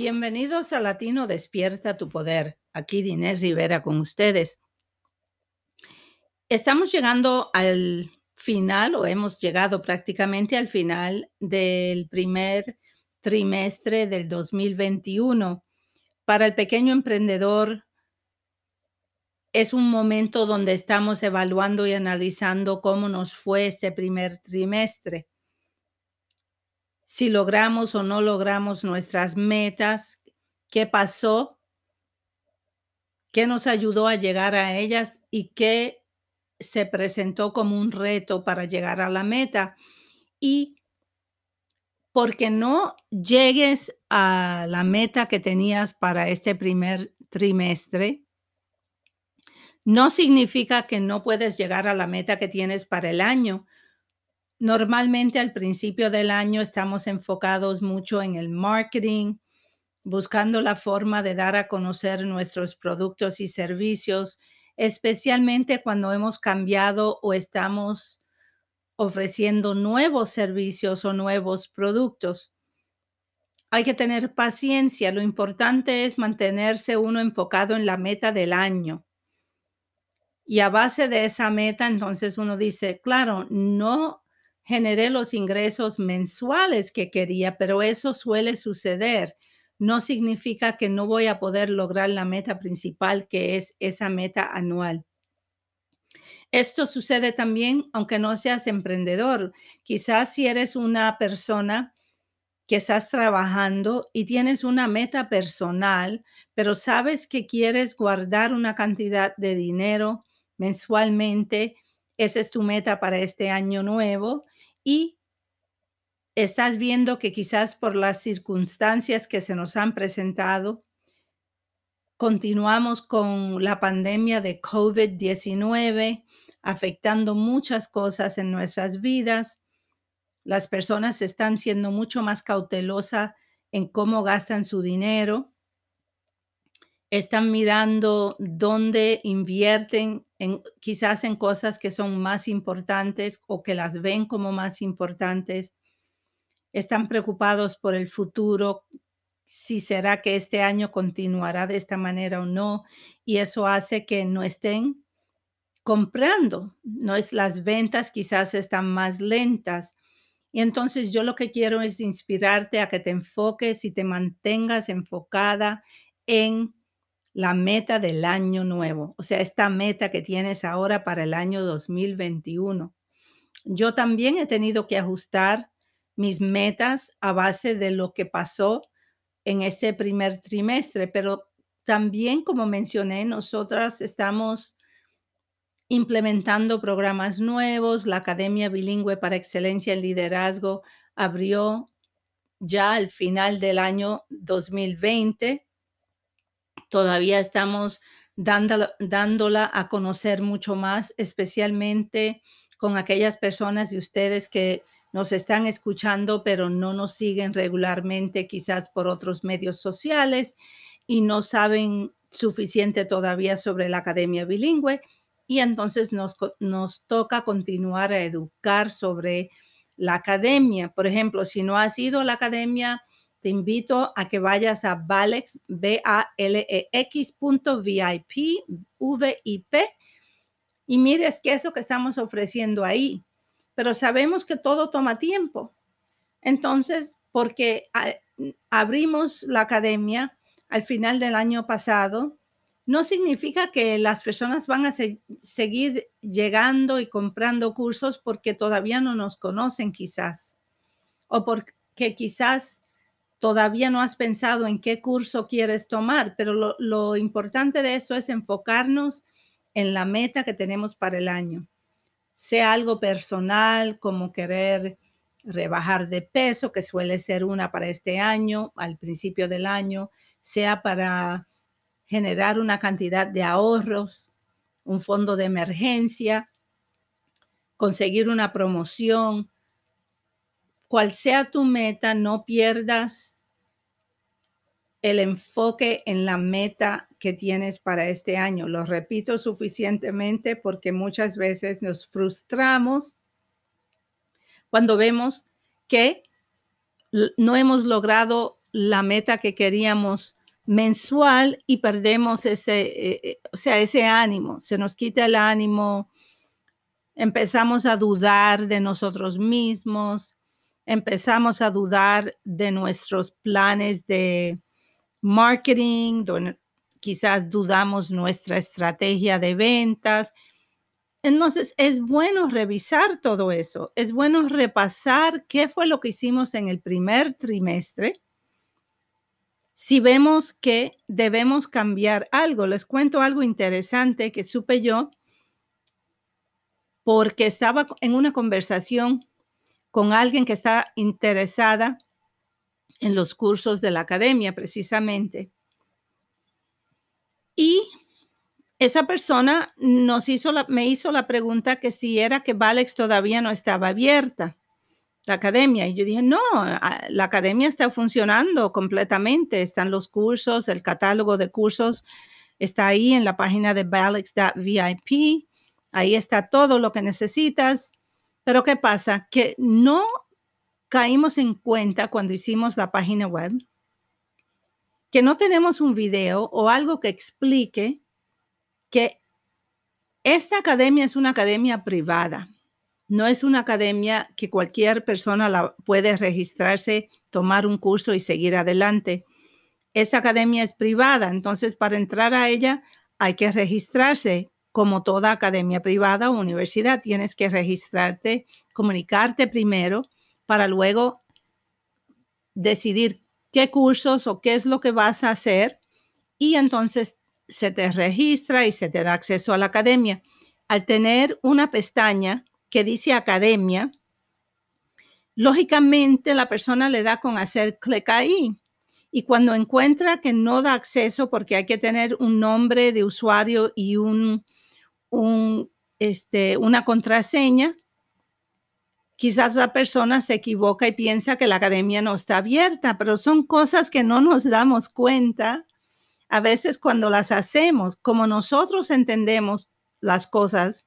Bienvenidos a Latino Despierta tu Poder. Aquí Dinés Rivera con ustedes. Estamos llegando al final o hemos llegado prácticamente al final del primer trimestre del 2021. Para el pequeño emprendedor es un momento donde estamos evaluando y analizando cómo nos fue este primer trimestre si logramos o no logramos nuestras metas, qué pasó, qué nos ayudó a llegar a ellas y qué se presentó como un reto para llegar a la meta. Y porque no llegues a la meta que tenías para este primer trimestre, no significa que no puedes llegar a la meta que tienes para el año Normalmente al principio del año estamos enfocados mucho en el marketing, buscando la forma de dar a conocer nuestros productos y servicios, especialmente cuando hemos cambiado o estamos ofreciendo nuevos servicios o nuevos productos. Hay que tener paciencia. Lo importante es mantenerse uno enfocado en la meta del año. Y a base de esa meta, entonces uno dice, claro, no generé los ingresos mensuales que quería, pero eso suele suceder. No significa que no voy a poder lograr la meta principal, que es esa meta anual. Esto sucede también aunque no seas emprendedor. Quizás si eres una persona que estás trabajando y tienes una meta personal, pero sabes que quieres guardar una cantidad de dinero mensualmente, esa es tu meta para este año nuevo y estás viendo que quizás por las circunstancias que se nos han presentado, continuamos con la pandemia de COVID-19 afectando muchas cosas en nuestras vidas. Las personas están siendo mucho más cautelosas en cómo gastan su dinero. Están mirando dónde invierten quizás en cosas que son más importantes o que las ven como más importantes. Están preocupados por el futuro, si será que este año continuará de esta manera o no, y eso hace que no estén comprando. No es las ventas quizás están más lentas. Y entonces yo lo que quiero es inspirarte a que te enfoques y te mantengas enfocada en la meta del año nuevo, o sea, esta meta que tienes ahora para el año 2021. Yo también he tenido que ajustar mis metas a base de lo que pasó en este primer trimestre, pero también, como mencioné, nosotras estamos implementando programas nuevos. La Academia Bilingüe para Excelencia en Liderazgo abrió ya al final del año 2020 Todavía estamos dándola, a conocer mucho más, especialmente con aquellas personas de ustedes que nos están escuchando, pero no nos siguen regularmente, quizás por otros medios sociales y no saben suficiente todavía sobre la academia bilingüe. Y entonces nos, nos toca continuar a educar sobre la academia. Por ejemplo, si no has ido a la academia te invito a que vayas a Valex, a l e VIP, V-I-P, y mires qué es lo que estamos ofreciendo ahí. Pero sabemos que todo toma tiempo. Entonces, porque abrimos la academia al final del año pasado, no significa que las personas van a seguir llegando y comprando cursos porque todavía no nos conocen quizás, o porque quizás todavía no has pensado en qué curso quieres tomar, pero lo, importante de esto es enfocarnos en la meta que tenemos para el año. Sea algo personal como querer rebajar de peso, que suele ser una para este año, al principio del año, sea para generar una cantidad de ahorros, un fondo de emergencia, conseguir una promoción, cual sea tu meta, no pierdas el enfoque en la meta que tienes para este año. Lo repito suficientemente porque muchas veces nos frustramos cuando vemos que no hemos logrado la meta que queríamos mensual y perdemos ese, eh, eh, o sea, ese ánimo, se nos quita el ánimo, empezamos a dudar de nosotros mismos, empezamos a dudar de nuestros planes de marketing, quizás dudamos nuestra estrategia de ventas. Entonces, es bueno revisar todo eso, es bueno repasar qué fue lo que hicimos en el primer trimestre si vemos que debemos cambiar algo. Les cuento algo interesante que supe yo porque estaba en una conversación con alguien que está interesada en los cursos de la academia precisamente. Y esa persona nos hizo me hizo la pregunta que si era que Valex todavía no estaba abierta la academia. Y yo dije, no, la academia está funcionando completamente. Están los cursos, el catálogo de cursos está ahí en la página de Balex.vip. Ahí está todo lo que necesitas. Pero ¿qué pasa? Que no caímos en cuenta cuando hicimos la página web que no tenemos un video o algo que explique que esta academia es una academia privada no es una academia que cualquier persona la puede registrarse, tomar un curso y seguir adelante. Esta academia es privada, entonces para entrar a ella hay que registrarse. Como toda academia privada o universidad, tienes que registrarte, comunicarte primero para luego decidir qué cursos o qué es lo que vas a hacer y entonces se te registra y se te da acceso a la academia. Al tener una pestaña que dice academia, lógicamente la persona le da con hacer clic ahí. Y cuando encuentra que no da acceso porque hay que tener un nombre de usuario y un, un, este, una contraseña, quizás la persona se equivoca y piensa que la academia no está abierta, pero son cosas que no nos damos cuenta a veces cuando las hacemos, como nosotros entendemos las cosas,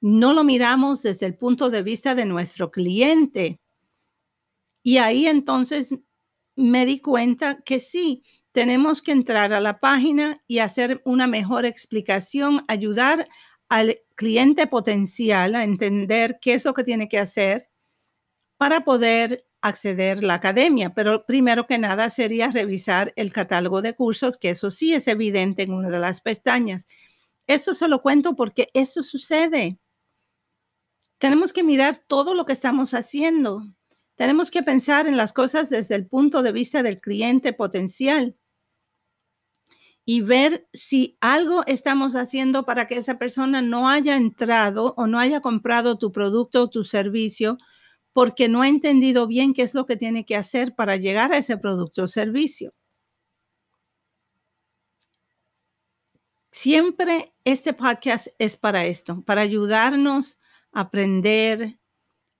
no lo miramos desde el punto de vista de nuestro cliente. Y ahí entonces me di cuenta que sí, tenemos que entrar a la página y hacer una mejor explicación, ayudar al cliente potencial a entender qué es lo que tiene que hacer para poder acceder a la academia. Pero primero que nada sería revisar el catálogo de cursos, que eso sí es evidente en una de las pestañas. Eso se lo cuento porque eso sucede. Tenemos que mirar todo lo que estamos haciendo. Tenemos que pensar en las cosas desde el punto de vista del cliente potencial y ver si algo estamos haciendo para que esa persona no haya entrado o no haya comprado tu producto o tu servicio porque no ha entendido bien qué es lo que tiene que hacer para llegar a ese producto o servicio. Siempre este podcast es para esto, para ayudarnos aprender,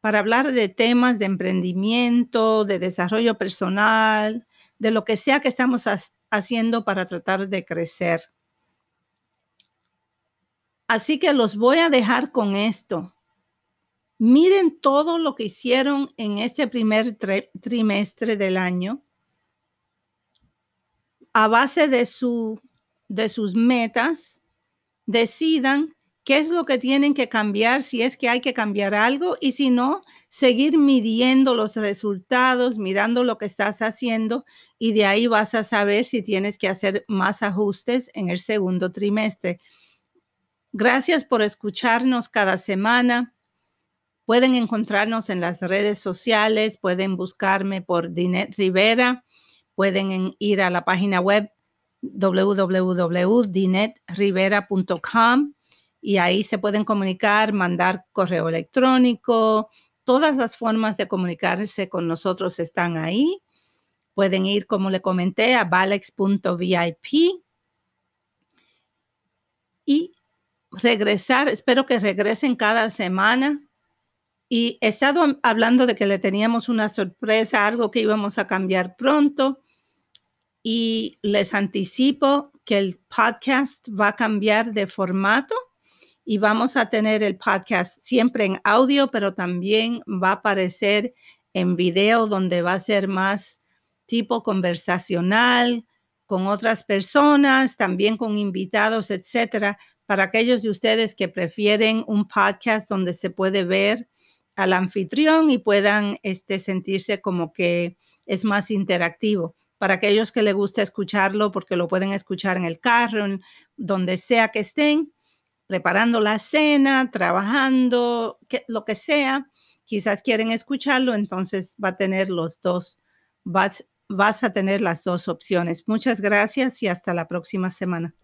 para hablar de temas de emprendimiento, de desarrollo personal, de lo que sea que estamos haciendo para tratar de crecer. Así que los voy a dejar con esto. Miren todo lo que hicieron en este primer trimestre del año a base de, su, de sus metas. Decidan qué es lo que tienen que cambiar, si es que hay que cambiar algo y si no, seguir midiendo los resultados, mirando lo que estás haciendo y de ahí vas a saber si tienes que hacer más ajustes en el segundo trimestre. Gracias por escucharnos cada semana. Pueden encontrarnos en las redes sociales, pueden buscarme por Dinet Rivera, pueden ir a la página web www.dinetrivera.com y ahí se pueden comunicar, mandar correo electrónico, todas las formas de comunicarse con nosotros están ahí. Pueden ir, como le comenté, a valex.vip y regresar. Espero que regresen cada semana. Y he estado hablando de que le teníamos una sorpresa, algo que íbamos a cambiar pronto. Y les anticipo que el podcast va a cambiar de formato y vamos a tener el podcast siempre en audio, pero también va a aparecer en video donde va a ser más tipo conversacional con otras personas, también con invitados, etcétera, para aquellos de ustedes que prefieren un podcast donde se puede ver al anfitrión y puedan este, sentirse como que es más interactivo. Para aquellos que les gusta escucharlo, porque lo pueden escuchar en el carro, donde sea que estén, preparando la cena, trabajando, lo que sea, quizás quieren escucharlo, entonces va a tener los dos, vas, vas a tener las dos opciones. Muchas gracias y hasta la próxima semana.